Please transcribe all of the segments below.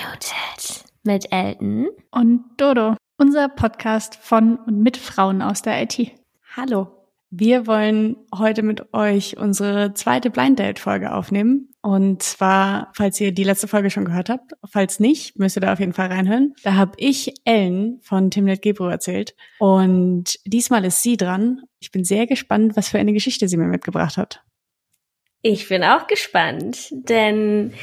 Unmuted mit Elton und Dodo, unser Podcast von und mit Frauen aus der IT. Hallo. Wir wollen heute mit euch unsere zweite Blind Date Folge aufnehmen. Und zwar, falls ihr die letzte Folge schon gehört habt, falls nicht, müsst ihr da auf jeden Fall reinhören. Da habe ich Ellen von Timnet Gebro erzählt. Und diesmal ist sie dran. Ich bin sehr gespannt, was für eine Geschichte sie mir mitgebracht hat. Ich bin auch gespannt, denn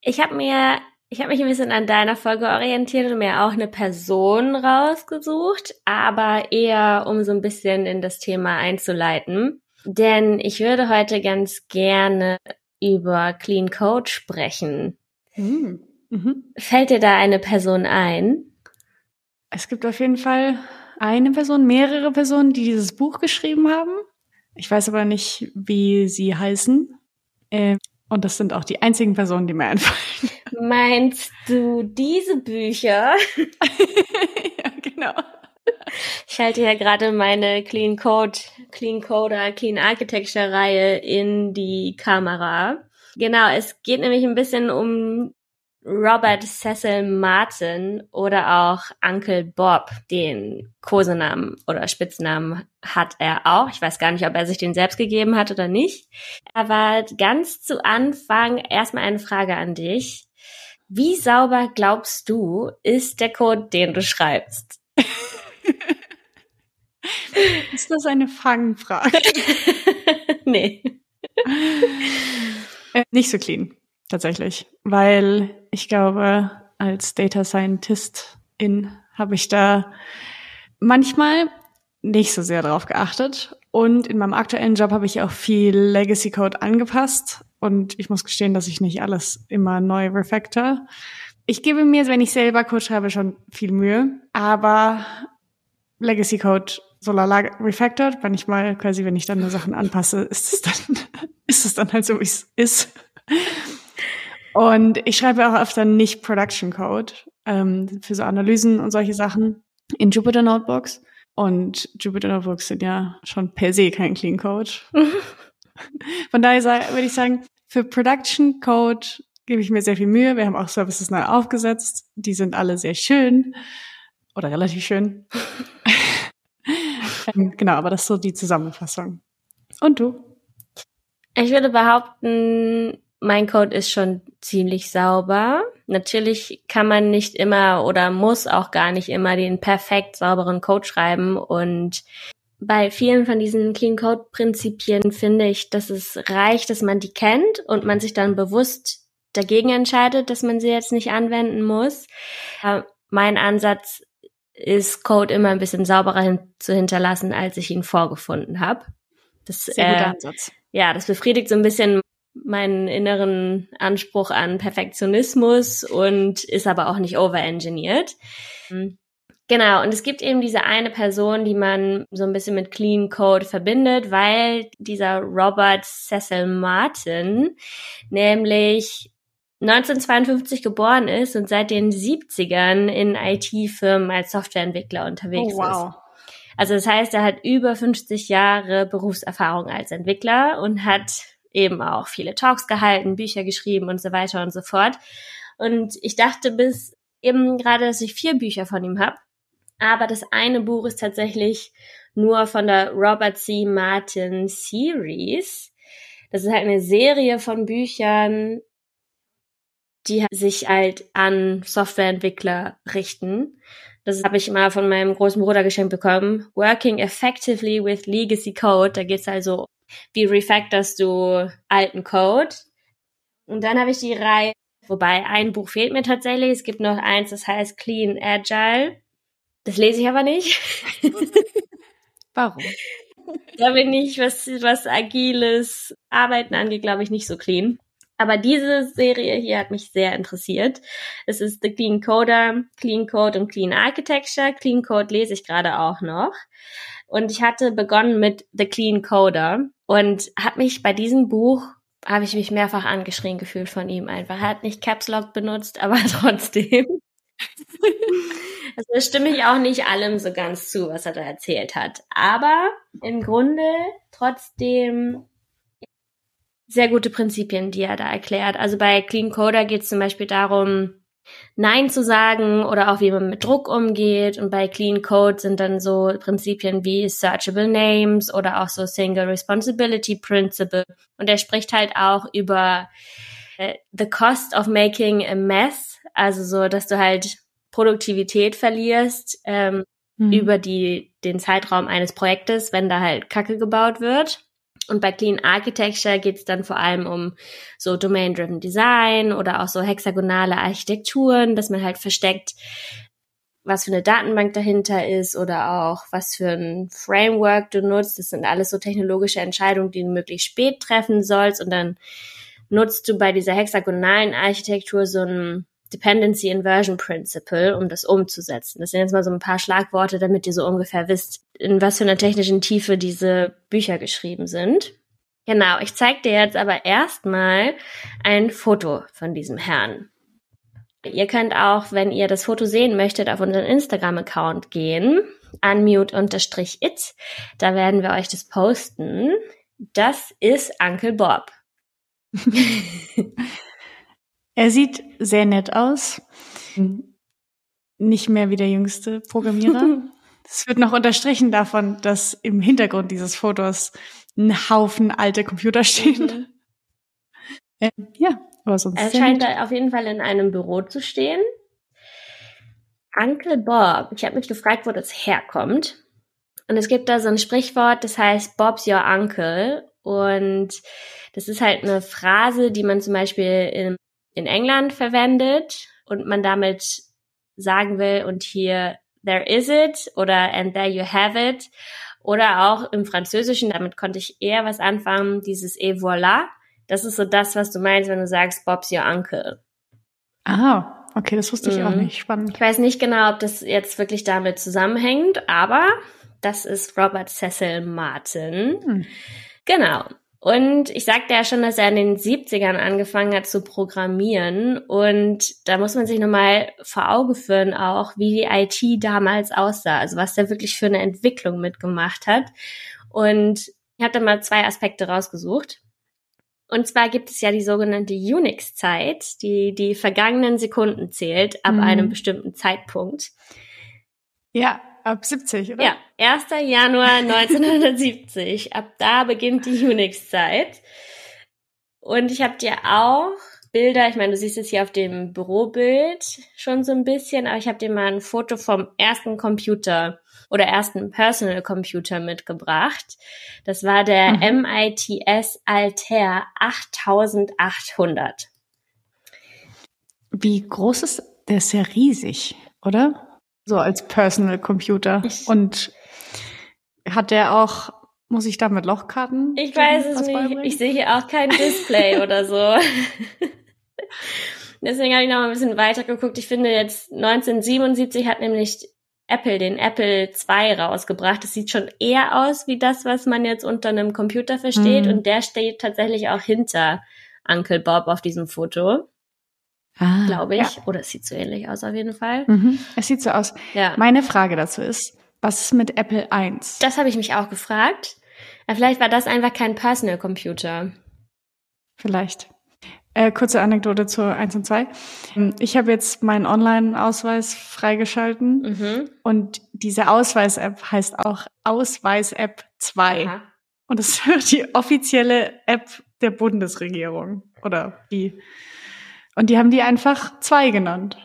ich habe mir, ich habe mich ein bisschen an deiner Folge orientiert und mir auch eine Person rausgesucht, aber eher um so ein bisschen in das Thema einzuleiten. Denn ich würde heute ganz gerne über Clean Code sprechen. Hm. Mhm. Fällt dir da eine Person ein? Es gibt auf jeden Fall eine Person, mehrere Personen, die dieses Buch geschrieben haben. Ich weiß aber nicht, wie sie heißen. Äh, und das sind auch die einzigen Personen, die mir einfallen. Meinst du diese Bücher? ja, genau. Ich halte ja gerade meine Clean Code, Clean Coder, Clean Architecture Reihe in die Kamera. Genau, es geht nämlich ein bisschen um Robert Cecil Martin oder auch Uncle Bob, den Kosenamen oder Spitznamen hat er auch. Ich weiß gar nicht, ob er sich den selbst gegeben hat oder nicht. Aber ganz zu Anfang erstmal eine Frage an dich. Wie sauber glaubst du, ist der Code, den du schreibst? ist das eine Fangfrage? nee. Äh, nicht so clean tatsächlich, weil ich glaube, als Data Scientist in habe ich da manchmal nicht so sehr drauf geachtet. Und in meinem aktuellen Job habe ich auch viel Legacy Code angepasst. Und ich muss gestehen, dass ich nicht alles immer neu refactor. Ich gebe mir, wenn ich selber Code schreibe, schon viel Mühe. Aber Legacy Code so lala refactored, manchmal quasi, wenn ich dann nur Sachen anpasse, ist es dann, ist es dann halt so, wie es ist. Und ich schreibe auch öfter nicht Production Code ähm, für so Analysen und solche Sachen in Jupyter Notebooks. Und Jupyter Notebooks sind ja schon per se kein Clean Code. Von daher würde ich sagen, für Production Code gebe ich mir sehr viel Mühe. Wir haben auch Services neu aufgesetzt. Die sind alle sehr schön oder relativ schön. ähm, genau, aber das ist so die Zusammenfassung. Und du? Ich würde behaupten, mein Code ist schon ziemlich sauber. Natürlich kann man nicht immer oder muss auch gar nicht immer den perfekt sauberen Code schreiben und bei vielen von diesen Clean Code Prinzipien finde ich, dass es reicht, dass man die kennt und man sich dann bewusst dagegen entscheidet, dass man sie jetzt nicht anwenden muss. Äh, mein Ansatz ist, Code immer ein bisschen sauberer hin zu hinterlassen, als ich ihn vorgefunden habe. Das, Sehr guter äh, Ansatz. Ja, das befriedigt so ein bisschen meinen inneren Anspruch an Perfektionismus und ist aber auch nicht overengineert. Genau, und es gibt eben diese eine Person, die man so ein bisschen mit Clean Code verbindet, weil dieser Robert Cecil Martin nämlich 1952 geboren ist und seit den 70ern in IT-Firmen als Softwareentwickler unterwegs oh, wow. ist. Also das heißt, er hat über 50 Jahre Berufserfahrung als Entwickler und hat eben auch viele Talks gehalten, Bücher geschrieben und so weiter und so fort. Und ich dachte bis eben gerade, dass ich vier Bücher von ihm habe. Aber das eine Buch ist tatsächlich nur von der Robert C. Martin Series. Das ist halt eine Serie von Büchern, die sich halt an Softwareentwickler richten. Das habe ich mal von meinem großen Bruder geschenkt bekommen. Working Effectively with Legacy Code. Da geht es also wie refactorst du alten Code? Und dann habe ich die Reihe, wobei ein Buch fehlt mir tatsächlich. Es gibt noch eins, das heißt Clean Agile. Das lese ich aber nicht. Warum? Da bin ich, was, was agiles Arbeiten angeht, glaube ich, nicht so clean. Aber diese Serie hier hat mich sehr interessiert. Es ist The Clean Coder, Clean Code und Clean Architecture. Clean Code lese ich gerade auch noch. Und ich hatte begonnen mit The Clean Coder und habe mich bei diesem Buch habe ich mich mehrfach angeschrien gefühlt von ihm einfach. Er hat nicht Caps Lock benutzt, aber trotzdem. also stimme ich auch nicht allem so ganz zu, was er da erzählt hat. Aber im Grunde trotzdem sehr gute Prinzipien, die er da erklärt. Also bei Clean Coder geht es zum Beispiel darum, Nein zu sagen oder auch wie man mit Druck umgeht. Und bei Clean Code sind dann so Prinzipien wie Searchable Names oder auch so Single Responsibility Principle. Und er spricht halt auch über äh, the cost of making a mess, also so, dass du halt Produktivität verlierst ähm, mhm. über die den Zeitraum eines Projektes, wenn da halt Kacke gebaut wird. Und bei Clean Architecture geht es dann vor allem um so Domain-Driven Design oder auch so hexagonale Architekturen, dass man halt versteckt, was für eine Datenbank dahinter ist oder auch was für ein Framework du nutzt. Das sind alles so technologische Entscheidungen, die du möglichst spät treffen sollst. Und dann nutzt du bei dieser hexagonalen Architektur so ein Dependency Inversion Principle, um das umzusetzen. Das sind jetzt mal so ein paar Schlagworte, damit ihr so ungefähr wisst, in was für einer technischen Tiefe diese Bücher geschrieben sind. Genau, ich zeige dir jetzt aber erstmal ein Foto von diesem Herrn. Ihr könnt auch, wenn ihr das Foto sehen möchtet, auf unseren Instagram-Account gehen, unmute-it. Da werden wir euch das posten. Das ist Uncle Bob. Er sieht sehr nett aus. Nicht mehr wie der jüngste Programmierer. Es wird noch unterstrichen davon, dass im Hintergrund dieses Fotos ein Haufen alte Computer stehen. Mhm. Äh, ja, aber sonst. Er scheint da auf jeden Fall in einem Büro zu stehen. Uncle Bob. Ich habe mich gefragt, wo das herkommt. Und es gibt da so ein Sprichwort, das heißt Bob's your uncle. Und das ist halt eine Phrase, die man zum Beispiel in in England verwendet und man damit sagen will und hier there is it oder and there you have it oder auch im Französischen, damit konnte ich eher was anfangen, dieses et voilà. Das ist so das, was du meinst, wenn du sagst Bob's your uncle. Ah, okay, das wusste ich mhm. auch nicht. Spannend. Ich weiß nicht genau, ob das jetzt wirklich damit zusammenhängt, aber das ist Robert Cecil Martin. Mhm. Genau. Und ich sagte ja schon, dass er in den 70ern angefangen hat zu programmieren. Und da muss man sich nochmal vor Augen führen auch, wie die IT damals aussah. Also was der wirklich für eine Entwicklung mitgemacht hat. Und ich habe da mal zwei Aspekte rausgesucht. Und zwar gibt es ja die sogenannte Unix-Zeit, die die vergangenen Sekunden zählt ab mhm. einem bestimmten Zeitpunkt. Ja, Ab 70, oder? Ja, 1. Januar 1970. Ab da beginnt die Unix-Zeit. Und ich habe dir auch Bilder, ich meine, du siehst es hier auf dem Bürobild schon so ein bisschen, aber ich habe dir mal ein Foto vom ersten Computer oder ersten Personal Computer mitgebracht. Das war der mhm. MITS Altair 8800. Wie groß ist der? Ist ja riesig, oder? So als Personal Computer. Ich Und hat der auch, muss ich da mit Lochkarten? Ich weiß es nicht. Beibringen? Ich sehe hier auch kein Display oder so. Deswegen habe ich noch mal ein bisschen weiter geguckt. Ich finde jetzt 1977 hat nämlich Apple den Apple II rausgebracht. Das sieht schon eher aus wie das, was man jetzt unter einem Computer versteht. Mhm. Und der steht tatsächlich auch hinter Uncle Bob auf diesem Foto. Ah, glaube ich. Ja. Oder es sieht so ähnlich aus auf jeden Fall. Mhm. Es sieht so aus. Ja. Meine Frage dazu ist, was ist mit Apple I? Das habe ich mich auch gefragt. Aber vielleicht war das einfach kein Personal Computer. Vielleicht. Äh, kurze Anekdote zu 1 und 2. Ich habe jetzt meinen Online-Ausweis freigeschalten mhm. und diese Ausweis-App heißt auch Ausweis-App 2. Aha. Und es ist die offizielle App der Bundesregierung oder die und die haben die einfach zwei genannt,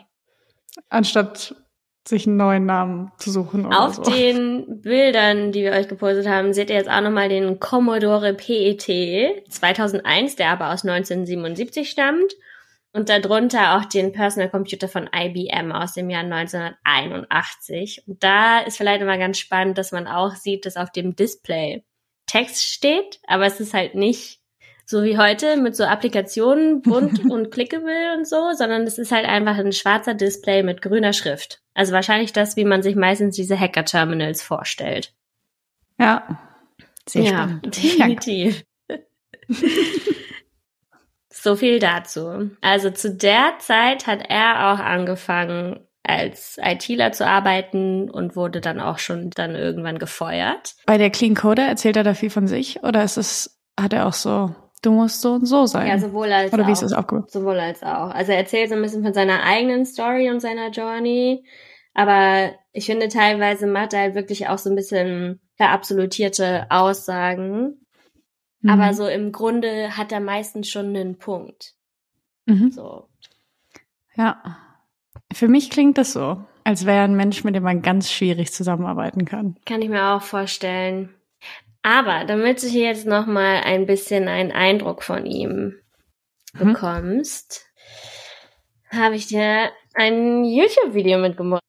anstatt sich einen neuen Namen zu suchen. Auf so. den Bildern, die wir euch gepostet haben, seht ihr jetzt auch nochmal den Commodore PET 2001, der aber aus 1977 stammt. Und darunter auch den Personal Computer von IBM aus dem Jahr 1981. Und da ist vielleicht immer ganz spannend, dass man auch sieht, dass auf dem Display Text steht, aber es ist halt nicht so wie heute mit so Applikationen bunt und clickable und so, sondern es ist halt einfach ein schwarzer Display mit grüner Schrift. Also wahrscheinlich das, wie man sich meistens diese Hacker-Terminals vorstellt. Ja, sehr ja, spannend. Definitiv. so viel dazu. Also zu der Zeit hat er auch angefangen, als ITler zu arbeiten und wurde dann auch schon dann irgendwann gefeuert. Bei der Clean Coder erzählt er da viel von sich oder ist es, hat er auch so du musst so und so sein. Ja, sowohl als Oder auch. wie ist das aufgebaut? Sowohl als auch. Also er erzählt so ein bisschen von seiner eigenen Story und seiner Journey. Aber ich finde, teilweise macht er halt wirklich auch so ein bisschen verabsolutierte Aussagen. Mhm. Aber so im Grunde hat er meistens schon einen Punkt. Mhm. So. Ja. Für mich klingt das so, als wäre er ein Mensch, mit dem man ganz schwierig zusammenarbeiten kann. Kann ich mir auch vorstellen. Aber damit du hier jetzt noch mal ein bisschen einen Eindruck von ihm Mhm. bekommst, habe ich dir ein YouTube-Video mitgebracht.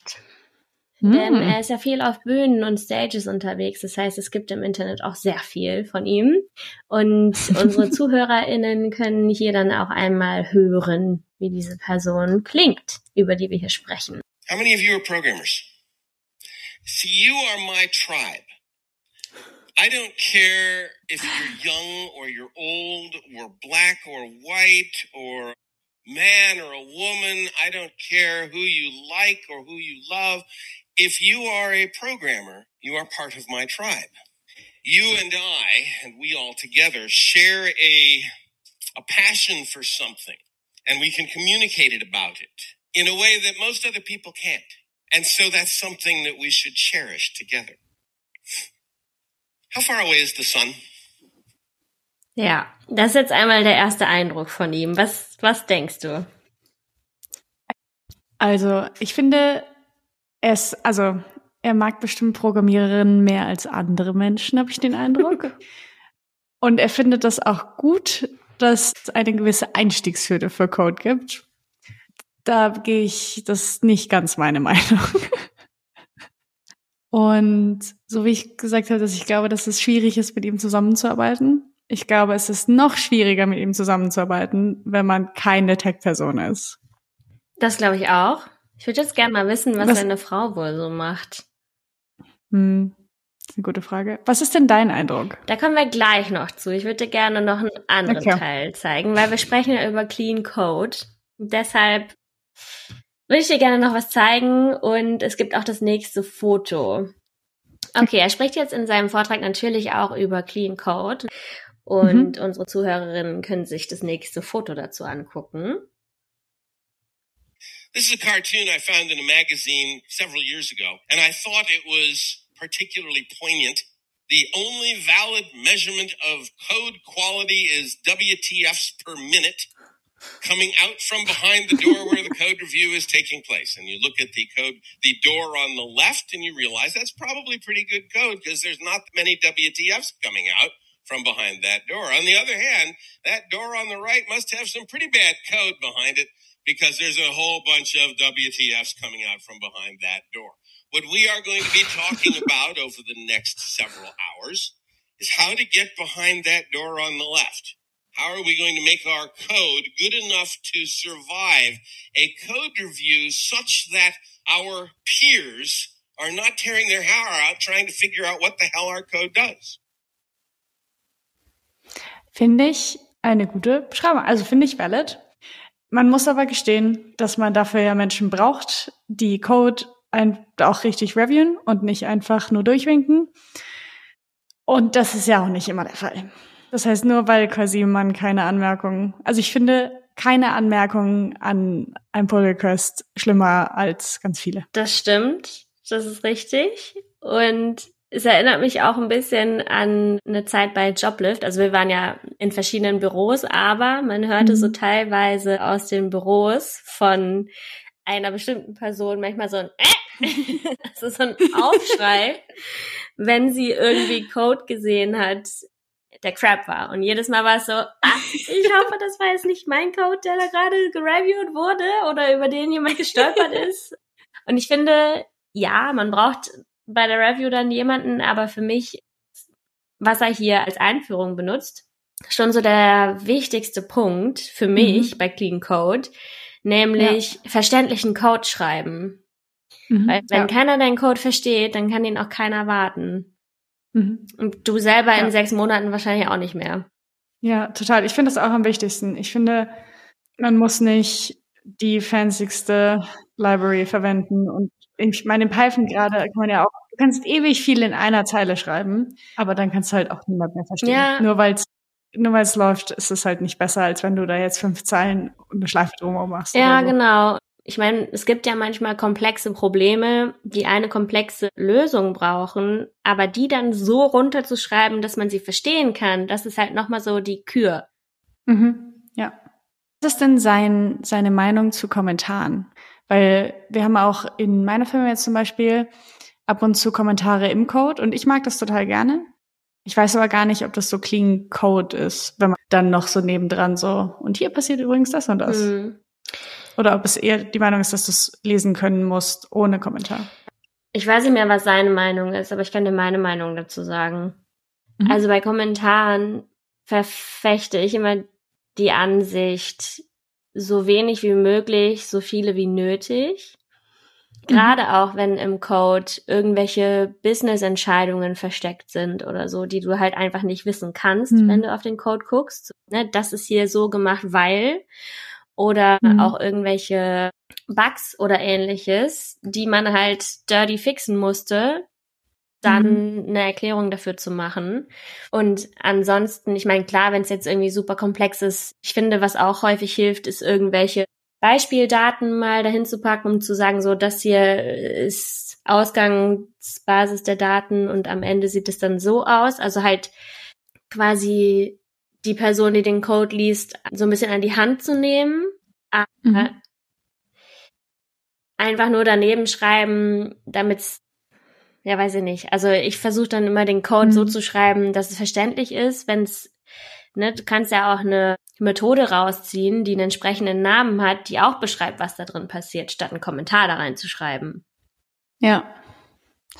Denn Hm. er ist ja viel auf Bühnen und Stages unterwegs. Das heißt, es gibt im Internet auch sehr viel von ihm. Und unsere ZuhörerInnen können hier dann auch einmal hören, wie diese Person klingt, über die wir hier sprechen. How many of you are programmers? See, you are my tribe. I don't care if you're young or you're old or black or white or man or a woman. I don't care who you like or who you love. If you are a programmer, you are part of my tribe. You and I, and we all together, share a, a passion for something, and we can communicate it about it in a way that most other people can't. And so that's something that we should cherish together. How far away is the sun? Ja, das ist jetzt einmal der erste Eindruck von ihm. Was, was denkst du? Also, ich finde, er ist, also, er mag bestimmt Programmiererinnen mehr als andere Menschen, habe ich den Eindruck. Und er findet das auch gut, dass es eine gewisse Einstiegshürde für Code gibt. Da gehe ich, das ist nicht ganz meine Meinung. Und so wie ich gesagt habe, dass ich glaube, dass es schwierig ist, mit ihm zusammenzuarbeiten. Ich glaube, es ist noch schwieriger, mit ihm zusammenzuarbeiten, wenn man keine Tech-Person ist. Das glaube ich auch. Ich würde jetzt gerne mal wissen, was, Was- seine Frau wohl so macht. Hm, ist eine gute Frage. Was ist denn dein Eindruck? Da kommen wir gleich noch zu. Ich würde dir gerne noch einen anderen Okay. Teil zeigen, weil wir sprechen ja über Clean Code. Deshalb würde ich dir gerne noch was zeigen und es gibt auch das nächste Foto. Okay, er spricht jetzt in seinem Vortrag natürlich auch über Clean Code und unsere Zuhörerinnen können sich das nächste Foto dazu angucken. This is a cartoon I found in a magazine several years ago, and I thought it was particularly poignant. The only valid measurement of code quality is WTFs per minute coming out from behind the door where the code review is taking place. And you look at the code, the door on the left, and you realize that's probably pretty good code because there's not many WTFs coming out from behind that door. On the other hand, that door on the right must have some pretty bad code behind it because there's a whole bunch of WTFs coming out from behind that door. What we are going to be talking about over the next several hours is how to get behind that door on the left. How are we going to make our code good enough to survive a code review such that our peers are not tearing their hair out trying to figure out what the hell our code does? Finde ich eine gute Beschreibung. Also finde ich valid. Man muss aber gestehen, dass man dafür ja Menschen braucht, die Code ein, auch richtig reviewen und nicht einfach nur durchwinken. Und das ist ja auch nicht immer der Fall. Das heißt, nur weil quasi man keine Anmerkungen, also ich finde keine Anmerkungen an ein Pull Request schlimmer als ganz viele. Das stimmt, das ist richtig. Und es erinnert mich auch ein bisschen an eine Zeit bei Joblift. Also wir waren ja in verschiedenen Büros, aber man hörte Mhm. so teilweise aus den Büros von einer bestimmten Person manchmal so ein äh, also so ein Aufschrei, wenn sie irgendwie Code gesehen hat, der Crap war. Und jedes Mal war es so, ah, ich hoffe, das war jetzt nicht mein Code, der da gerade gereviewt wurde oder über den jemand gestolpert ist. Und ich finde, ja, man braucht bei der Review dann jemanden, aber für mich, was er hier als Einführung benutzt, schon so der wichtigste Punkt für mich bei Clean Code, nämlich verständlichen Code schreiben. Mhm. Weil wenn ja. keiner deinen Code versteht, dann kann ihn auch keiner warten. Mhm. Und du selber Ja. in sechs Monaten wahrscheinlich auch nicht mehr. Ja, total. Ich finde das auch am wichtigsten. Ich finde, man muss nicht die fancyste Library verwenden. Und ich meine, in Python gerade kann man ja auch, du kannst ewig viel in einer Zeile schreiben, aber dann kannst du halt auch niemand mehr verstehen. Ja. Nur weil es nur weil es läuft, ist es halt nicht besser, als wenn du da jetzt fünf Zeilen und eine Schleife drumherum machst. Ja, so. genau. Ich meine, es gibt ja manchmal komplexe Probleme, die eine komplexe Lösung brauchen, aber die dann so runterzuschreiben, dass man sie verstehen kann, das ist halt nochmal so die Kür. Mhm. Ja. Was ist denn sein, seine Meinung zu Kommentaren? Weil wir haben auch in meiner Firma jetzt zum Beispiel ab und zu Kommentare im Code und ich mag das total gerne. Ich weiß aber gar nicht, ob das so clean Code ist, wenn man dann noch so nebendran so, und hier passiert übrigens das und das. Mhm. Oder ob es eher die Meinung ist, dass du es lesen können musst, ohne Kommentar. Ich weiß nicht mehr, was seine Meinung ist, aber ich kann dir meine Meinung dazu sagen. Mhm. Also bei Kommentaren verfechte ich immer die Ansicht, so wenig wie möglich, so viele wie nötig. Gerade auch, wenn im Code irgendwelche Business-Entscheidungen versteckt sind oder so, die du halt einfach nicht wissen kannst, Mhm. wenn du auf den Code guckst. Ne, das ist hier so gemacht, weil. Oder Mhm. auch irgendwelche Bugs oder ähnliches, die man halt dirty fixen musste, dann eine Erklärung dafür zu machen. Und ansonsten, ich meine, klar, wenn es jetzt irgendwie super komplex ist, ich finde, was auch häufig hilft, ist irgendwelche Beispieldaten mal dahin zu packen, um zu sagen, so, das hier ist Ausgangsbasis der Daten und am Ende sieht es dann so aus. Also halt quasi die Person, die den Code liest, so ein bisschen an die Hand zu nehmen. Aber Mhm. einfach nur daneben schreiben, damit's ja, weiß ich nicht. Also ich versuche dann immer den Code Mhm. so zu schreiben, dass es verständlich ist, wenn es, ne, du kannst ja auch eine Methode rausziehen, die einen entsprechenden Namen hat, die auch beschreibt, was da drin passiert, statt einen Kommentar da reinzuschreiben. Ja,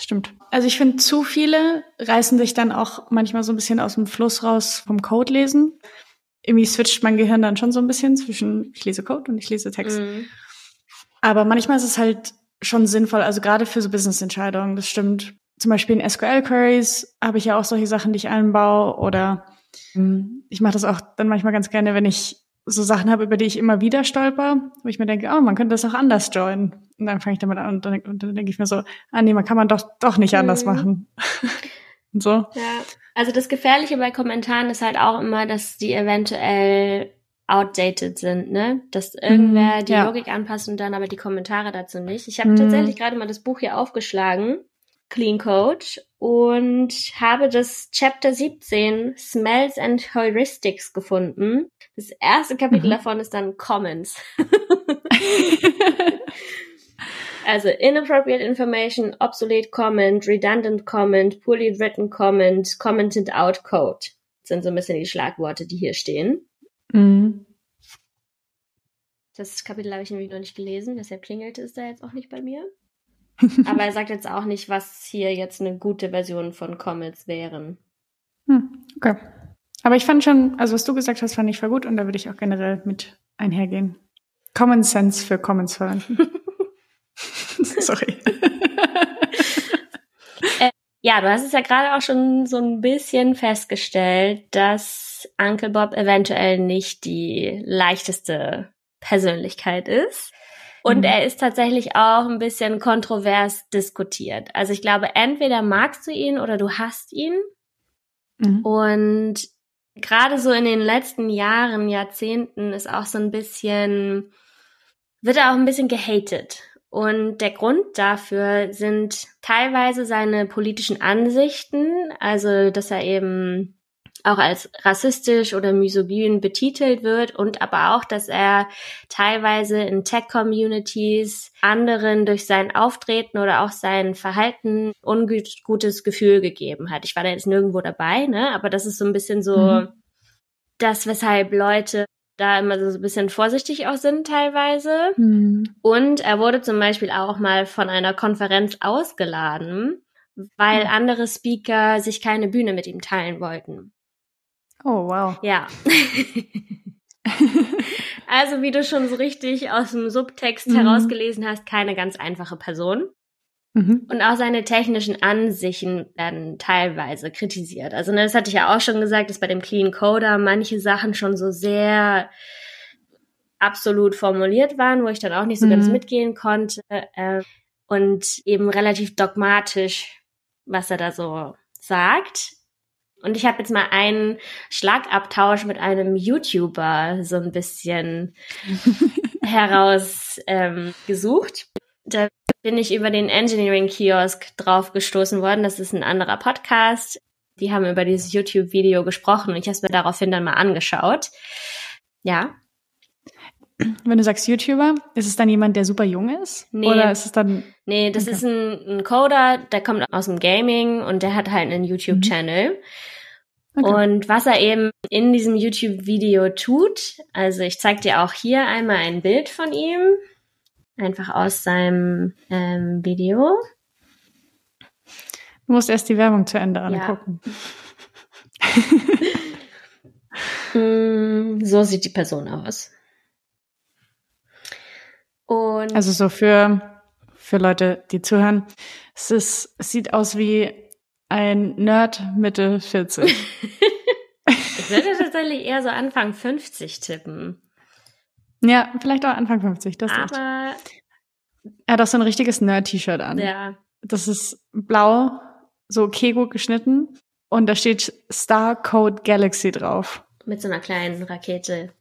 stimmt. Also ich finde, zu viele reißen sich dann auch manchmal so ein bisschen aus dem Fluss raus vom Code lesen. Irgendwie switcht mein Gehirn dann schon so ein bisschen zwischen ich lese Code und ich lese Text. Mhm. Aber manchmal ist es halt schon sinnvoll, also gerade für so Business-Entscheidungen, das stimmt. Zum Beispiel in SQL-Queries habe ich ja auch solche Sachen, die ich einbaue oder ähm, ich mache das auch dann manchmal ganz gerne, wenn ich so Sachen habe, über die ich immer wieder stolper, wo ich mir denke, oh, man könnte das auch anders joinen. Und dann fange ich damit an und dann, und dann denke ich mir so, ah nee, man kann man doch doch nicht anders Mhm. machen. und so. Ja, also das Gefährliche bei Kommentaren ist halt auch immer, dass die eventuell outdated sind, ne? Dass irgendwer Mhm, die ja. Logik anpasst und dann aber die Kommentare dazu nicht. Ich habe Mhm. tatsächlich gerade mal das Buch hier aufgeschlagen, Clean Code, und habe das Chapter 17, Smells and Heuristics, gefunden. Das erste Kapitel Mhm. davon ist dann Comments. Also inappropriate information, obsolete comment, redundant comment, poorly written comment, commented out code sind so ein bisschen die Schlagworte, die hier stehen. Mhm. Das Kapitel habe ich nämlich noch nicht gelesen, deshalb klingelte es da jetzt auch nicht bei mir. Aber er sagt jetzt auch nicht, was hier jetzt eine gute Version von Comments wären. Hm, okay. Aber ich fand schon, also was du gesagt hast, fand ich voll gut und da würde ich auch generell mit einhergehen. Common Sense für Comments verwenden. Sorry. Ja, du hast es ja gerade auch schon so ein bisschen festgestellt, dass Uncle Bob eventuell nicht die leichteste Persönlichkeit ist. Und Mhm. er ist tatsächlich auch ein bisschen kontrovers diskutiert. Also ich glaube, entweder magst du ihn oder du hasst ihn. Mhm. Und gerade so in den letzten Jahren, Jahrzehnten ist auch so ein bisschen, wird er auch ein bisschen gehatet. Und der Grund dafür sind teilweise seine politischen Ansichten, also dass er eben auch als rassistisch oder misogyn betitelt wird und aber auch, dass er teilweise in Tech-Communities anderen durch sein Auftreten oder auch sein Verhalten ungutes Gefühl gegeben hat. Ich war da jetzt nirgendwo dabei, ne? Aber das ist so ein bisschen so Mhm. das, weshalb Leute da immer so ein bisschen vorsichtig auch sind teilweise. Mhm. Und er wurde zum Beispiel auch mal von einer Konferenz ausgeladen, weil andere Speaker sich keine Bühne mit ihm teilen wollten. Oh, wow. Ja. also wie du schon so richtig aus dem Subtext Mhm. herausgelesen hast, keine ganz einfache Person. Mhm. Und auch seine technischen Ansichten werden teilweise kritisiert. Also ne, das hatte ich ja auch schon gesagt, dass bei dem Clean Coder manche Sachen schon so sehr absolut formuliert waren, wo ich dann auch nicht so Mhm. ganz mitgehen konnte. Äh, und eben relativ dogmatisch, was er da so sagt. Und ich habe jetzt mal einen Schlagabtausch mit einem YouTuber so ein bisschen herausgesucht. Ähm, gesucht. da bin ich über den Engineering Kiosk drauf gestoßen worden. Das ist ein anderer Podcast. Die haben über dieses YouTube-Video gesprochen und ich habe es mir daraufhin dann mal angeschaut. Ja. Wenn du sagst YouTuber, ist es dann jemand, der super jung ist? Nee. Oder ist es dann. Nee, das Okay. ist ein, ein Coder, der kommt aus dem Gaming und der hat halt einen YouTube-Channel. Okay. Und was er eben in diesem YouTube-Video tut, also ich zeige dir auch hier einmal ein Bild von ihm, einfach aus seinem ähm, Video. Du musst erst die Werbung zu Ende Ja. angucken. Mm, So sieht die Person aus. Und Also so für, für Leute, die zuhören. Es ist, es sieht aus wie ein Nerd Mitte 40. ich würde tatsächlich eher so Anfang 50 tippen. ja, vielleicht auch Anfang 50, das. Aber Er hat auch so ein richtiges Nerd-T-Shirt an. ja, Das ist blau, so Kego geschnitten. Und da steht Star Code Galaxy drauf. mit so einer kleinen Rakete.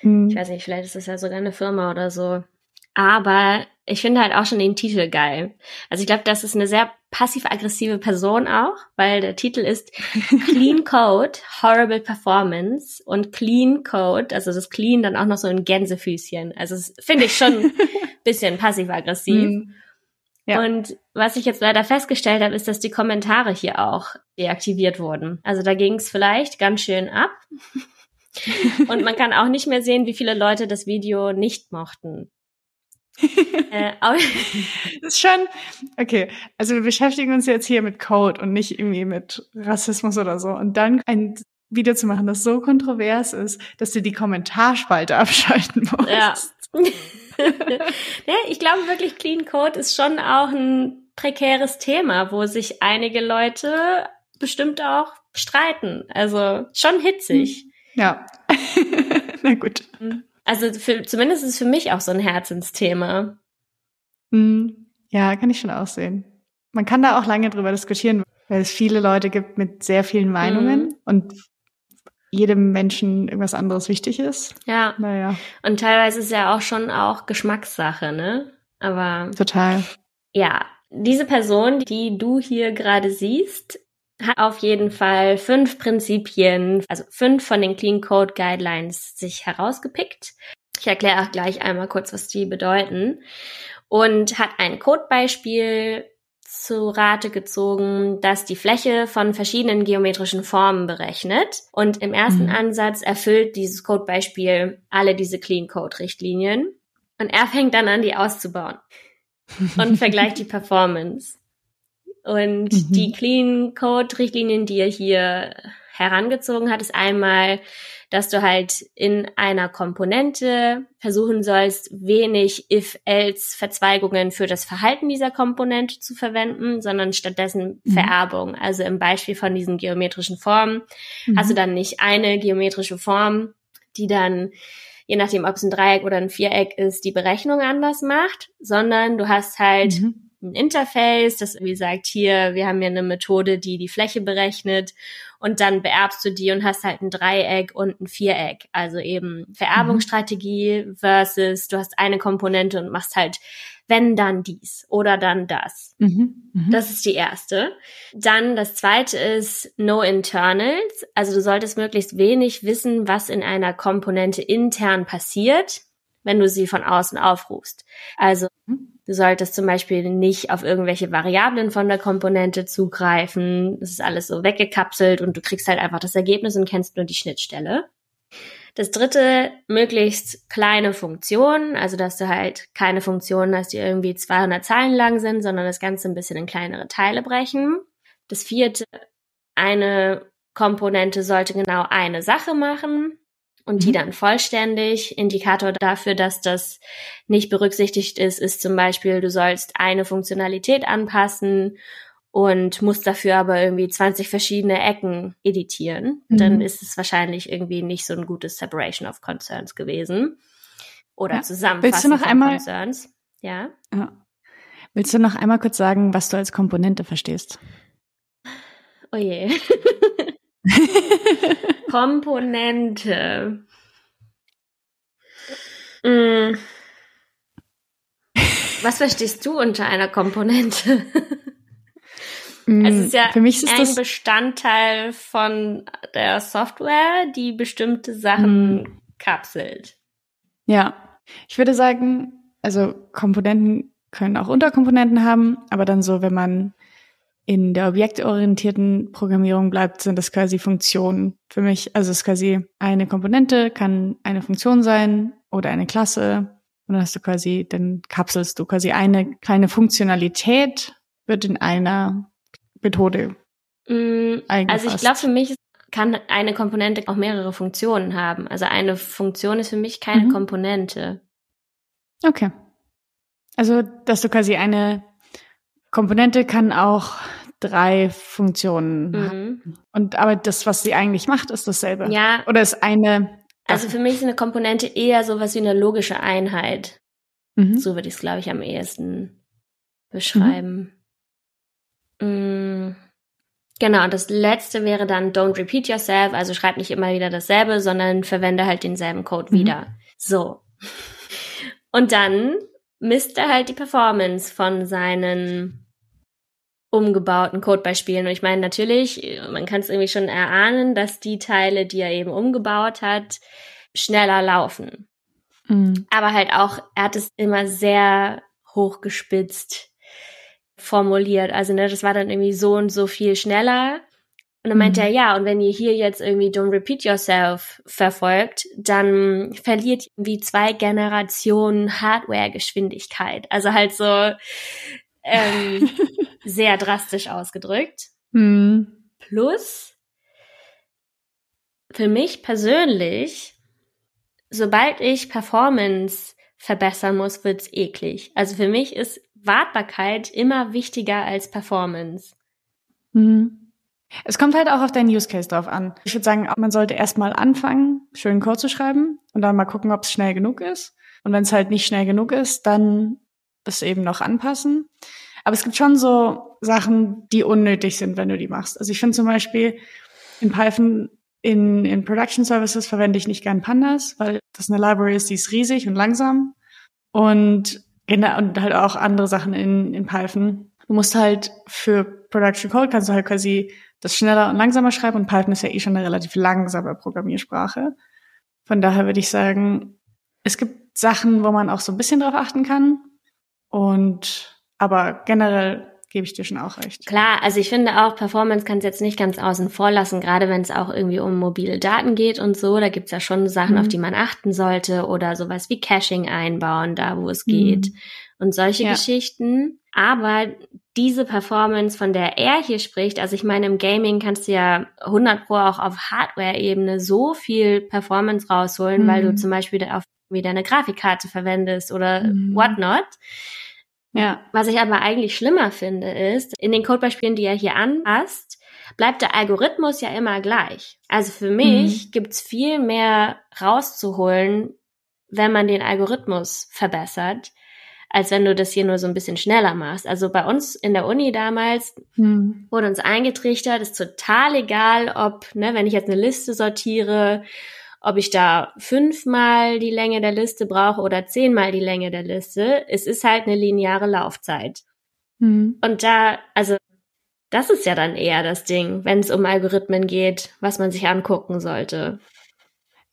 Hm. Ich weiß nicht, vielleicht ist das ja sogar eine Firma oder so. Aber ich finde halt auch schon den Titel geil. Also ich glaube, das ist eine sehr passiv-aggressive Person auch, weil der Titel ist Clean Code, Horrible Performance und Clean Code, also das Clean dann auch noch so ein Gänsefüßchen. Also das finde ich schon ein bisschen passiv-aggressiv. Hm. Ja. Und was ich jetzt leider festgestellt habe, ist, dass die Kommentare hier auch deaktiviert wurden. Also da ging es vielleicht ganz schön ab. Und man kann auch nicht mehr sehen, wie viele Leute das Video nicht mochten. äh, aber, Das ist schon, okay, also wir beschäftigen uns jetzt hier mit Code und nicht irgendwie mit Rassismus oder so. Und dann ein Video zu machen, das so kontrovers ist, dass du die Kommentarspalte abschalten musst. ja. ja, ich glaube wirklich, Clean Code ist schon auch ein prekäres Thema, wo sich einige Leute bestimmt auch streiten. Also schon hitzig. Ja. Na gut. Also für, zumindest ist es für mich auch so ein Herzensthema. Hm. Ja, kann ich schon aussehen. Man kann da auch lange drüber diskutieren, weil es viele Leute gibt mit sehr vielen Meinungen Mhm. und jedem Menschen irgendwas anderes wichtig ist. Ja. Naja, Und teilweise ist es ja auch schon auch Geschmackssache, ne? Aber total. ja, diese Person, die du hier gerade siehst, hat auf jeden Fall fünf Prinzipien, also fünf von den Clean Code Guidelines sich herausgepickt. Ich erkläre auch gleich einmal kurz, was die bedeuten. Und hat ein Codebeispiel zu Rate gezogen, das die Fläche von verschiedenen geometrischen Formen berechnet. Und im ersten Mhm. Ansatz erfüllt dieses Codebeispiel alle diese Clean Code Richtlinien. Und er fängt dann an, die auszubauen und vergleicht die Performance. Und Mhm. die Clean Code Richtlinien, die er hier herangezogen hat, ist einmal, dass du halt in einer Komponente versuchen sollst, wenig if-else Verzweigungen für das Verhalten dieser Komponente zu verwenden, sondern stattdessen Mhm. Vererbung. Also im Beispiel von diesen geometrischen Formen hast du dann nicht eine geometrische Form, die dann, je nachdem, ob es ein Dreieck oder ein Viereck ist, die Berechnung anders macht, sondern du hast halt Mhm. Ein Interface, das wie sagt hier, wir haben hier eine Methode, die die Fläche berechnet und dann beerbst du die und hast halt ein Dreieck und ein Viereck. Also eben Vererbungsstrategie versus du hast eine Komponente und machst halt wenn dann dies oder dann das. Mhm. Mhm. Das ist die erste. Dann das zweite ist No Internals. Also du solltest möglichst wenig wissen, was in einer Komponente intern passiert, wenn du sie von außen aufrufst. Also du solltest zum Beispiel nicht auf irgendwelche Variablen von der Komponente zugreifen. Das ist alles so weggekapselt und du kriegst halt einfach das Ergebnis und kennst nur die Schnittstelle. Das dritte, möglichst kleine Funktionen, also dass du halt keine Funktionen hast, die irgendwie 200 Zeilen lang sind, sondern das Ganze ein bisschen in kleinere Teile brechen. Das vierte, eine Komponente sollte genau eine Sache machen und die Mhm. dann vollständig. Indikator dafür, dass das nicht berücksichtigt ist, ist zum Beispiel, du sollst eine Funktionalität anpassen und musst dafür aber irgendwie 20 verschiedene Ecken editieren, Mhm. dann ist es wahrscheinlich irgendwie nicht so ein gutes Separation of Concerns gewesen. Oder Ja. Zusammenfassen Willst du noch von einmal- Concerns. Ja. Ja. Willst du noch einmal kurz sagen, was du als Komponente verstehst? Oh je. Komponente. Mm. Was verstehst du unter einer Komponente? Mm, Es ist ja Für mich ist ein Bestandteil von der Software, die bestimmte Sachen Mm. kapselt. Ja, ich würde sagen, also Komponenten können auch Unterkomponenten haben, aber dann so, wenn man in der objektorientierten Programmierung bleibt, sind das quasi Funktionen für mich. Also es ist quasi eine Komponente, kann eine Funktion sein oder eine Klasse. Und dann hast du quasi, dann kapselst du quasi eine kleine Funktionalität, wird in einer Methode Mm. Also ich glaube, für mich kann eine Komponente auch mehrere Funktionen haben. Also eine Funktion ist für mich keine Mhm. Komponente. Okay. Also, dass du quasi eine Komponente kann auch drei Funktionen. Mhm. Und aber das, was sie eigentlich macht, ist dasselbe. Ja, Oder ist eine. also für mich ist eine Komponente eher sowas wie eine logische Einheit. Mhm. So würde ich es, glaube ich, am ehesten beschreiben. Mm. Genau, und das letzte wäre dann don't repeat yourself, also schreib nicht immer wieder dasselbe, sondern verwende halt denselben Code Mhm. wieder. So. Und dann misst er halt die Performance von seinen umgebauten Codebeispielen. Und ich meine, natürlich, man kann es irgendwie schon erahnen, dass die Teile, die er eben umgebaut hat, schneller laufen Mhm. aber halt auch, er hat es immer sehr hochgespitzt formuliert. Also, ne, das war dann irgendwie so und so viel schneller. Und dann meinte Mhm. er, ja, und wenn ihr hier jetzt irgendwie Don't Repeat Yourself verfolgt, dann verliert irgendwie zwei Generationen Hardware-Geschwindigkeit. Also halt so ähm, sehr drastisch ausgedrückt. Mhm. Plus, für mich persönlich, sobald ich Performance verbessern muss, wird's eklig. Also für mich ist Wartbarkeit immer wichtiger als Performance. Mhm. Es kommt halt auch auf deinen Use Case drauf an. Ich würde sagen, man sollte erstmal anfangen, schönen Code zu schreiben und dann mal gucken, ob es schnell genug ist. Und wenn es halt nicht schnell genug ist, dann das eben noch anpassen. Aber es gibt schon so Sachen, die unnötig sind, wenn du die machst. Also ich finde zum Beispiel in Python in, in Production Services verwende ich nicht gern Pandas, weil das eine Library ist, die ist riesig und langsam. Und, genau- und halt auch andere Sachen in, in Python. Du musst halt für Production Code kannst du halt quasi das schneller und langsamer schreiben und Python ist ja eh schon eine relativ langsame Programmiersprache. Von daher würde ich sagen, es gibt Sachen, wo man auch so ein bisschen drauf achten kann. Und aber generell gebe ich dir schon auch recht. Klar, also ich finde auch, Performance kann es jetzt nicht ganz außen vor lassen, gerade wenn es auch irgendwie um mobile Daten geht und so. Da gibt's ja schon Sachen, Mhm. auf die man achten sollte oder sowas wie Caching einbauen, da wo es geht. Mhm. und solche Ja. Geschichten. Aber diese Performance, von der er hier spricht, also ich meine, im Gaming kannst du ja 100 Pro auch auf Hardware-Ebene so viel Performance rausholen, Mhm. weil du zum Beispiel auf wieder eine Grafikkarte verwendest oder Mhm. whatnot. Ja. Was ich aber eigentlich schlimmer finde, ist, in den Codebeispielen, die er hier anpasst, bleibt der Algorithmus ja immer gleich. Also für mich Mhm. gibt's viel mehr rauszuholen, wenn man den Algorithmus verbessert, als wenn du das hier nur so ein bisschen schneller machst. Also bei uns in der Uni damals Hm. wurde uns eingetrichtert, ist total egal, ob, ne, wenn ich jetzt eine Liste sortiere, ob ich da fünfmal die Länge der Liste brauche oder zehnmal die Länge der Liste. Es ist halt eine lineare Laufzeit. Hm. Und da, also, das ist ja dann eher das Ding, wenn es um Algorithmen geht, was man sich angucken sollte.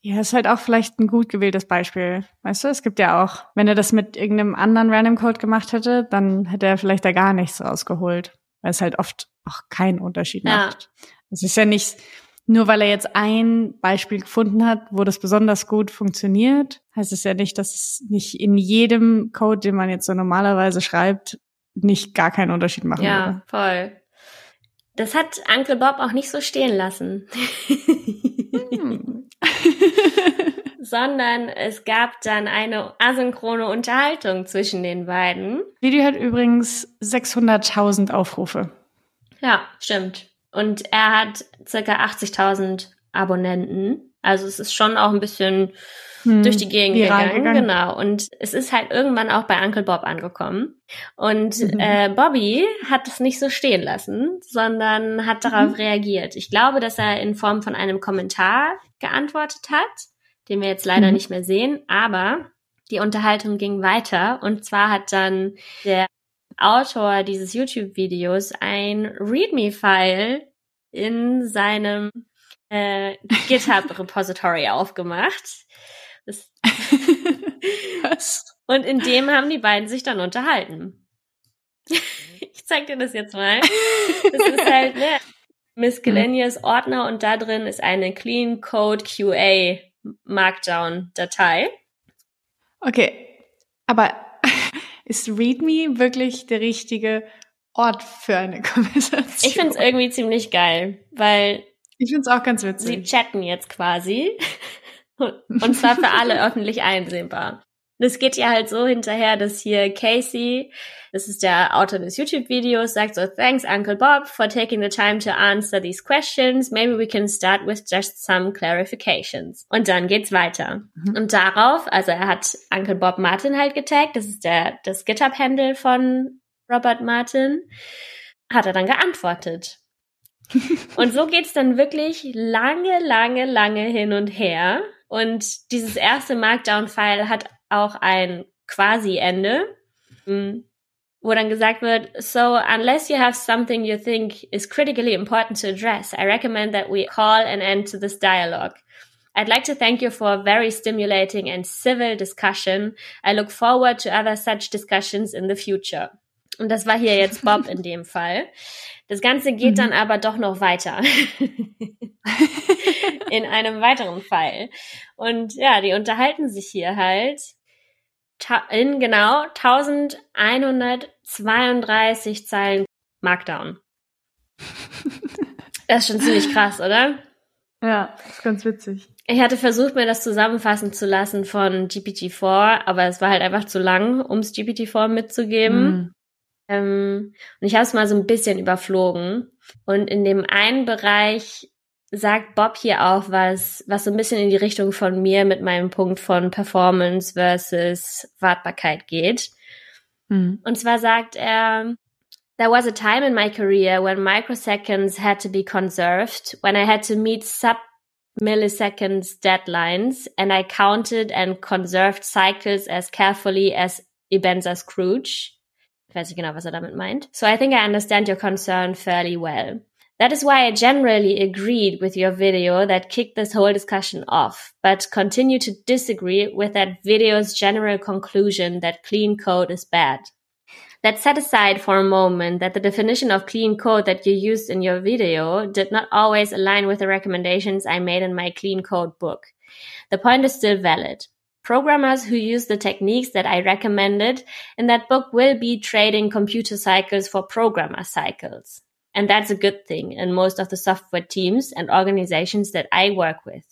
Ja, ist halt auch vielleicht ein gut gewähltes Beispiel. Weißt du, es gibt ja auch, wenn er das mit irgendeinem anderen Random Code gemacht hätte, dann hätte er vielleicht da gar nichts rausgeholt. Weil es halt oft auch keinen Unterschied Ja. macht. Es ist ja nicht, nur weil er jetzt ein Beispiel gefunden hat, wo das besonders gut funktioniert, heißt es ja nicht, dass es nicht in jedem Code, den man jetzt so normalerweise schreibt, nicht gar keinen Unterschied machen Ja, würde. voll. Das hat Uncle Bob auch nicht so stehen lassen. Hm. Sondern es gab dann eine asynchrone Unterhaltung zwischen den beiden. Video hat übrigens 600.000 Aufrufe. Ja, stimmt. Und er hat circa 80.000 Abonnenten. Also es ist schon auch ein bisschen hm, durch die Gegend gegangen, gegangen, genau. Und es ist halt irgendwann auch bei Uncle Bob angekommen. Und Mhm. äh, Bobby hat es nicht so stehen lassen, sondern hat darauf Mhm. reagiert. Ich glaube, dass er in Form von einem Kommentar geantwortet hat, den wir jetzt leider Mhm. nicht mehr sehen, aber die Unterhaltung ging weiter. Und zwar hat dann der Autor dieses YouTube-Videos ein README-File in seinem äh, GitHub-Repository aufgemacht. Das, Was? und in dem haben die beiden sich dann unterhalten. ich zeig dir das jetzt mal. Das ist halt ne, Miscellaneous Ordner und da drin ist eine Clean Code QA Markdown Datei. Okay, aber ist README wirklich der richtige Ort für eine Konversation? Ich find's irgendwie ziemlich geil, weil Ich find's auch ganz sie witzig. chatten jetzt quasi. Und zwar für alle öffentlich einsehbar. Das geht ja halt so hinterher, dass hier Casey, das ist der Autor des YouTube-Videos, sagt so, thanks Uncle Bob for taking the time to answer these questions. Maybe we can start with just some clarifications. Und dann geht's weiter. Mhm. Und darauf, also er hat Uncle Bob Martin halt getaggt, das ist der, das GitHub-Handle von Robert Martin, hat er dann geantwortet. Und so geht's dann wirklich lange, lange, lange hin und her. Und dieses erste Markdown-File hat auch ein Quasi-Ende, mm, wo dann gesagt wird, so unless you have something you think is critically important to address, I recommend that we call an end to this dialogue. I'd like to thank you for a very stimulating and civil discussion. I look forward to other such discussions in the future. Und das war hier jetzt Bob in dem Fall. Das Ganze geht Mhm. dann aber doch noch weiter. in einem weiteren Fall. Und ja, die unterhalten sich hier halt in genau 1132 Zeilen Markdown. Das ist schon ziemlich krass, oder? Ja, ist ganz witzig. Ich hatte versucht, mir das zusammenfassen zu lassen von GPT-4, aber es war halt einfach zu lang, ums GPT-4 mitzugeben. Mhm. Ähm, und ich habe es mal so ein bisschen überflogen. Und in dem einen Bereich sagt Bob hier auch was, was so ein bisschen in die Richtung von mir mit meinem Punkt von Performance versus Wartbarkeit geht. Mhm. Und zwar sagt er, There was a time in my career when microseconds had to be conserved, when I had to meet sub milliseconds deadlines, and I counted and conserved cycles as carefully as Ebenezer Scrooge. Ich weiß nicht genau, was er damit meint. So I think I understand your concern fairly well. That is why I generally agreed with your video that kicked this whole discussion off, but continue to disagree with that video's general conclusion that clean code is bad. Let's set aside for a moment that the definition of clean code that you used in your video did not always align with the recommendations I made in my clean code book. The point is still valid. Programmers who use the techniques that I recommended in that book will be trading computer cycles for programmer cycles. And that's a good thing in most of the software teams and organizations that I work with.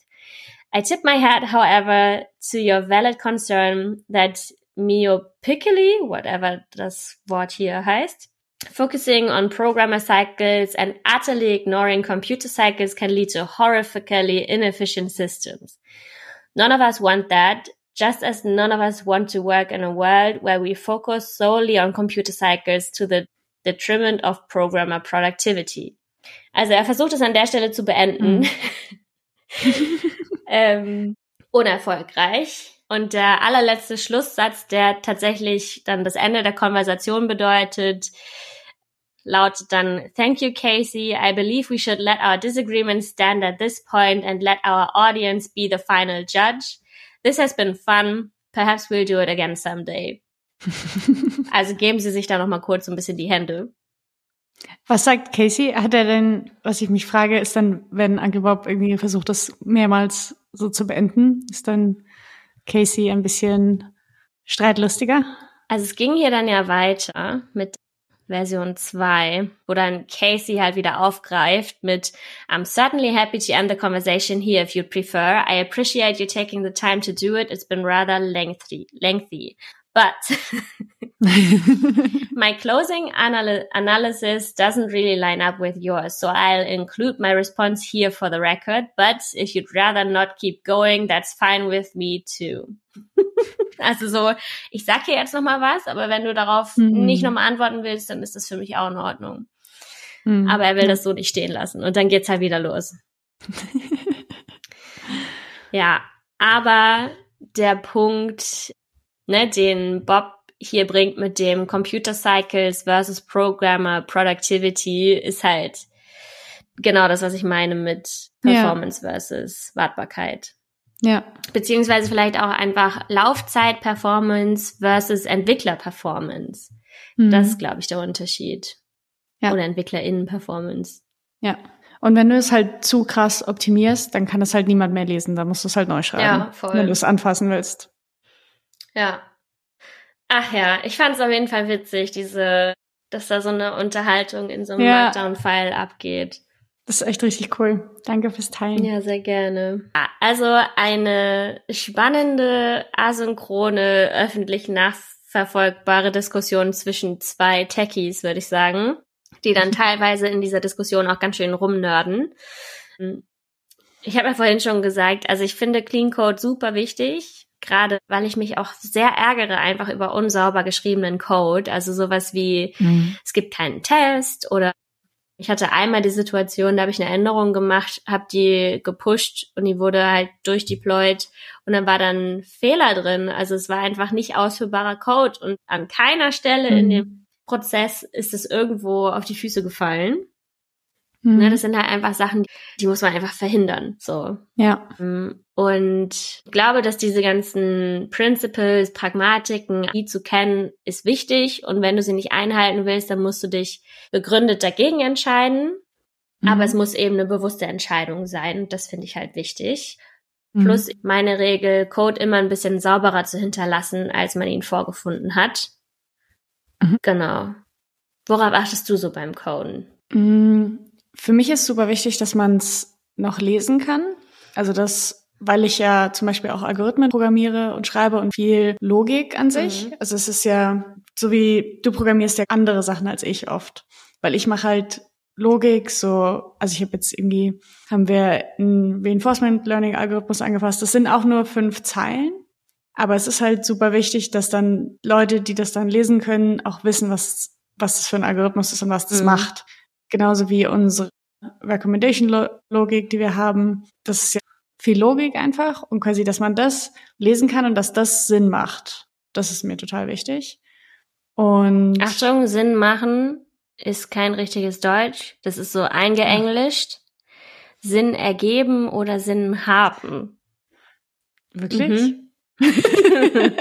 I tip my hat, however, to your valid concern that myopically, whatever das Wort hier heißt, focusing on programmer cycles and utterly ignoring computer cycles can lead to horrifically inefficient systems. None of us want that, just as none of us want to work in a world where we focus solely on computer cycles to the detriment of programmer productivity. Also er versucht es an der Stelle zu beenden. ähm, unerfolgreich. Und der allerletzte Schlusssatz, der tatsächlich dann das Ende der Konversation bedeutet, lautet dann, Thank you, Casey. I believe we should let our disagreements stand at this point and let our audience be the final judge. This has been fun. Perhaps we'll do it again someday. also geben Sie sich da noch mal kurz ein bisschen die Hände. Was sagt Casey? Hat er denn, was ich mich frage, ist dann, wenn Uncle Bob irgendwie versucht, das mehrmals so zu beenden, ist dann Casey ein bisschen streitlustiger? Also es ging hier dann ja weiter mit Version 2, wo dann Casey halt wieder aufgreift mit I'm certainly happy to end the conversation here if you'd prefer. I appreciate you taking the time to do it. It's been rather lengthy. lengthy. but my closing anal analysis doesn't really line up with yours, so I'll include my response here for the record. But if you'd rather not keep going, that's fine with me too. Also so, ich sag hier jetzt noch mal was, aber wenn du darauf mhm. nicht noch mal antworten willst, dann ist das für mich auch in Ordnung. Mhm. Aber er will das so nicht stehen lassen und dann geht's halt wieder los. ja, aber der Punkt, ne, den Bob hier bringt mit dem Computer Cycles versus Programmer Productivity ist halt genau das, was ich meine mit Performance ja. versus Wartbarkeit. Ja. Beziehungsweise vielleicht auch einfach Laufzeit Performance versus Entwickler Performance. Mhm. Das ist, glaube ich, der Unterschied. Ja. Oder EntwicklerInnen Performance. Ja. Und wenn du es halt zu krass optimierst, dann kann es halt niemand mehr lesen. Dann musst du es halt neu schreiben. Ja, voll. Wenn du es anfassen willst. Ja. Ach ja, ich fand es auf jeden Fall witzig, diese, dass da so eine Unterhaltung in so einem ja. Markdown-File abgeht. Das ist echt richtig cool. Danke fürs Teilen. Ja, sehr gerne. Also eine spannende, asynchrone, öffentlich nachverfolgbare Diskussion zwischen zwei Techies, würde ich sagen, die dann teilweise in dieser Diskussion auch ganz schön rumnörden. Ich habe ja vorhin schon gesagt, also ich finde Clean Code super wichtig gerade weil ich mich auch sehr ärgere einfach über unsauber geschriebenen Code. Also sowas wie, mhm. es gibt keinen Test oder ich hatte einmal die Situation, da habe ich eine Änderung gemacht, habe die gepusht und die wurde halt durchdeployed und dann war dann Fehler drin. Also es war einfach nicht ausführbarer Code und an keiner Stelle mhm. in dem Prozess ist es irgendwo auf die Füße gefallen. Mhm. Ne, das sind halt einfach Sachen, die muss man einfach verhindern. So. Ja. Mm, und ich glaube, dass diese ganzen Principles, Pragmatiken, die zu kennen, ist wichtig. Und wenn du sie nicht einhalten willst, dann musst du dich begründet dagegen entscheiden. Mhm. Aber es muss eben eine bewusste Entscheidung sein. Das finde ich halt wichtig. Mhm. Plus meine Regel, Code immer ein bisschen sauberer zu hinterlassen, als man ihn vorgefunden hat. Mhm. Genau. Worauf achtest du so beim Coden? Für mich ist super wichtig, dass man es noch lesen kann. Also das, weil ich ja zum Beispiel auch Algorithmen programmiere und schreibe und viel Logik an sich. Mhm. Also es ist ja so wie du programmierst ja andere Sachen als ich oft, weil ich mache halt Logik, so, also ich habe jetzt irgendwie, haben wir einen Reinforcement Learning Algorithmus angefasst. Das sind auch nur fünf Zeilen, aber es ist halt super wichtig, dass dann Leute, die das dann lesen können, auch wissen, was, was das für ein Algorithmus ist und was das mhm. macht genauso wie unsere Recommendation-Logik, die wir haben. Das ist ja viel Logik einfach und quasi, dass man das lesen kann und dass das Sinn macht. Das ist mir total wichtig. Und Achtung, Sinn machen ist kein richtiges Deutsch. Das ist so eingeenglischt. Sinn ergeben oder Sinn haben. Wirklich? Mhm.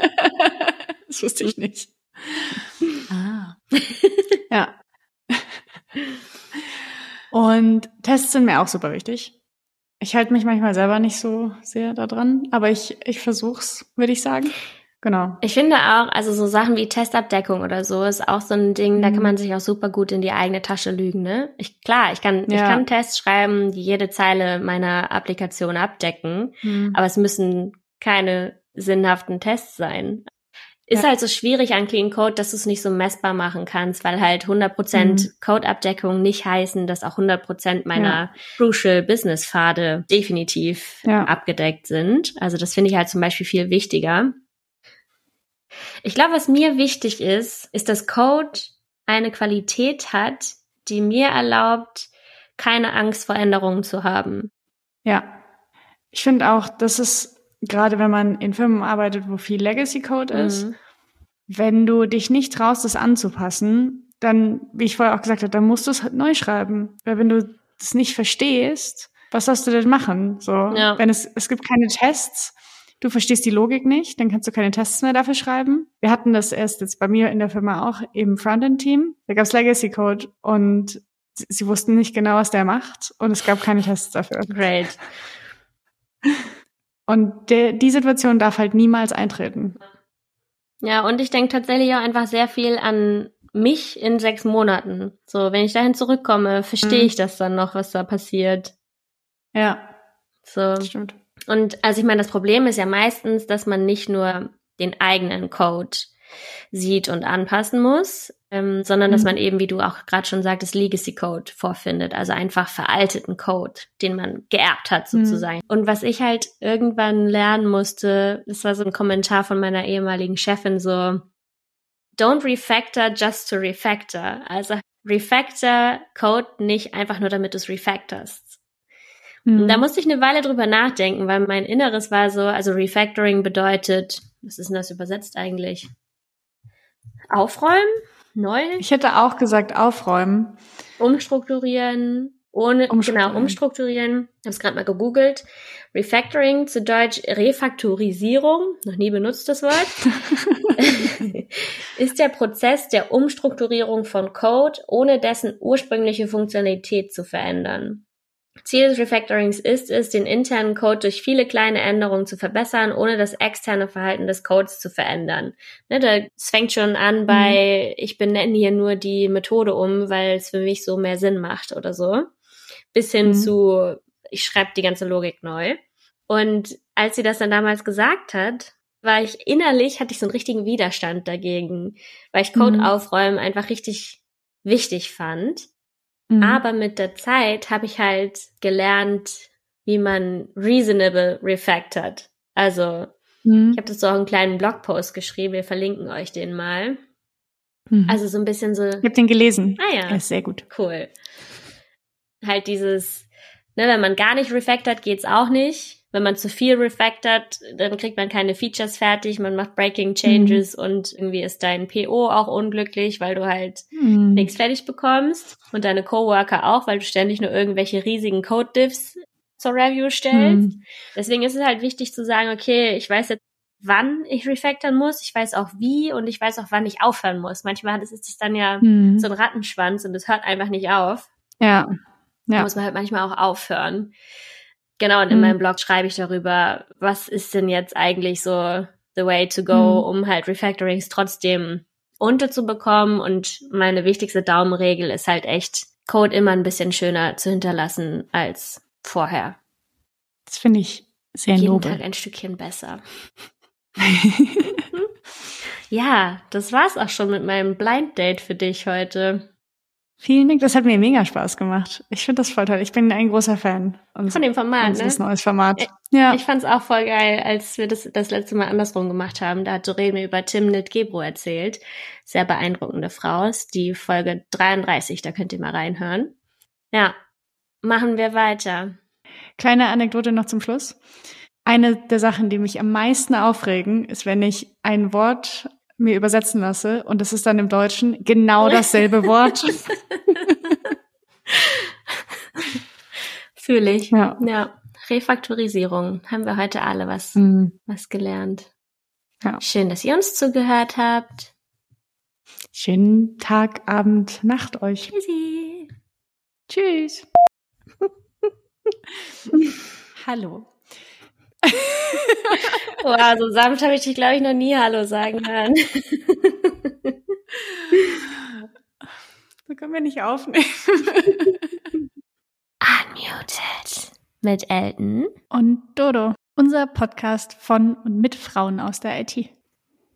das wusste ich nicht. Ah. ja. Und Tests sind mir auch super wichtig. Ich halte mich manchmal selber nicht so sehr daran, aber ich, ich versuch's, würde ich sagen. Genau. Ich finde auch, also so Sachen wie Testabdeckung oder so ist auch so ein Ding, mhm. da kann mhm. man sich auch super gut in die eigene Tasche lügen, ne? Ich, klar, ich kann, ja. ich kann Tests schreiben, die jede Zeile meiner Applikation abdecken, mhm. aber es müssen keine sinnhaften Tests sein. Ist ja. halt so schwierig an Clean Code, dass du es nicht so messbar machen kannst, weil halt 100% mhm. Codeabdeckung nicht heißen, dass auch 100% meiner ja. Crucial Business Pfade definitiv ja. abgedeckt sind. Also das finde ich halt zum Beispiel viel wichtiger. Ich glaube, was mir wichtig ist, ist, dass Code eine Qualität hat, die mir erlaubt, keine Angst vor Änderungen zu haben. Ja. Ich finde auch, das ist gerade wenn man in Firmen arbeitet, wo viel Legacy Code ist, mhm. wenn du dich nicht traust, das anzupassen, dann, wie ich vorher auch gesagt habe, dann musst du es halt neu schreiben. Weil wenn du es nicht verstehst, was sollst du denn machen? So, ja. wenn es, es gibt keine Tests, du verstehst die Logik nicht, dann kannst du keine Tests mehr dafür schreiben. Wir hatten das erst jetzt bei mir in der Firma auch im Frontend-Team. Da gab es Legacy Code und sie wussten nicht genau, was der macht und es gab keine Tests dafür. Great. Und der, die Situation darf halt niemals eintreten. Ja, und ich denke tatsächlich auch einfach sehr viel an mich in sechs Monaten. So, wenn ich dahin zurückkomme, verstehe mhm. ich das dann noch, was da passiert. Ja. So. Stimmt. Und also ich meine, das Problem ist ja meistens, dass man nicht nur den eigenen Code sieht und anpassen muss, ähm, sondern dass Mhm. man eben, wie du auch gerade schon sagtest, Legacy Code vorfindet, also einfach veralteten Code, den man geerbt hat Mhm. sozusagen. Und was ich halt irgendwann lernen musste, das war so ein Kommentar von meiner ehemaligen Chefin, so Don't refactor just to refactor. Also refactor Code nicht einfach nur, damit du es refactorst. Mhm. Da musste ich eine Weile drüber nachdenken, weil mein Inneres war so, also Refactoring bedeutet, was ist denn das übersetzt eigentlich? Aufräumen? Neu? ich hätte auch gesagt, aufräumen. Umstrukturieren? Ohne, Umstrukturieren. genau, umstrukturieren. Ich habe es gerade mal gegoogelt. Refactoring zu Deutsch Refaktorisierung, noch nie benutzt das Wort, ist der Prozess der Umstrukturierung von Code, ohne dessen ursprüngliche Funktionalität zu verändern. Ziel des Refactorings ist es, den internen Code durch viele kleine Änderungen zu verbessern, ohne das externe Verhalten des Codes zu verändern. Ne, da, es fängt schon an bei, ich benenne hier nur die Methode um, weil es für mich so mehr Sinn macht oder so, bis hin Mhm. zu, ich schreibe die ganze Logik neu. Und als sie das dann damals gesagt hat, war ich innerlich, hatte ich so einen richtigen Widerstand dagegen, weil ich Code Mhm. aufräumen einfach richtig wichtig fand. Mhm. Aber mit der Zeit habe ich halt gelernt, wie man reasonable refactort. Also, Mhm. ich habe dazu auch einen kleinen Blogpost geschrieben, wir verlinken euch den mal. Mhm. Also so ein bisschen so, ich habe den gelesen. ah Er ja, ist sehr gut. cool. Halt dieses, ne, wenn man gar nicht refactort, geht's auch nicht. Wenn man zu viel refactort, dann kriegt man keine Features fertig, man macht Breaking Changes und irgendwie ist dein PO auch unglücklich, weil du halt Mhm. nichts fertig bekommst und deine Coworker auch, weil du ständig nur irgendwelche riesigen Code-Diffs zur Review stellst. Mhm. Deswegen ist es halt wichtig zu sagen, okay, ich weiß jetzt, wann ich refactoren muss, ich weiß auch wie und ich weiß auch, wann ich aufhören muss. Manchmal ist es dann ja Mhm. so ein Rattenschwanz und es hört einfach nicht auf. Ja. Da Ja. muss man halt manchmal auch aufhören. Genau, und in Mhm. meinem Blog schreibe ich darüber, was ist denn jetzt eigentlich so the way to go, Mhm. um halt Refactorings trotzdem unterzubekommen. Und meine wichtigste Daumenregel ist halt echt, Code immer ein bisschen schöner zu hinterlassen als vorher. Das finde ich sehr Jeden nobel. Tag ein Stückchen besser. Ja, das war's auch schon mit meinem Blind Date für dich heute. Vielen Dank, das hat mir mega Spaß gemacht. Ich finde das voll toll. Ich bin ein großer Fan Von dem Format, ne? unseres neues Format. Ja. Ich fand's auch voll geil, als wir das das letzte Mal andersrum gemacht haben. Da hat Doreen mir über Timnit Gebro erzählt. Sehr beeindruckende Frau ist die Folge 33, da könnt ihr mal reinhören. Ja, machen wir weiter. Kleine Anekdote noch zum Schluss. Eine der Sachen, die mich am meisten aufregen, ist, wenn ich ein Wort mir übersetzen lasse und es ist dann im Deutschen genau dasselbe Wort. Fühle ich. Ja. ja. Refaktorisierung. Haben wir heute alle was, Mhm. was gelernt. Ja. Schön, dass ihr uns zugehört habt. Schönen Tag, Abend, Nacht euch. Tschüssi. Tschüss. Hallo. Wow, so sanft habe ich dich, glaube ich, noch nie Hallo sagen hören. So können wir nicht aufnehmen. Unmuted. Mit Elton. Und Dodo, unser Podcast von und mit Frauen aus der IT.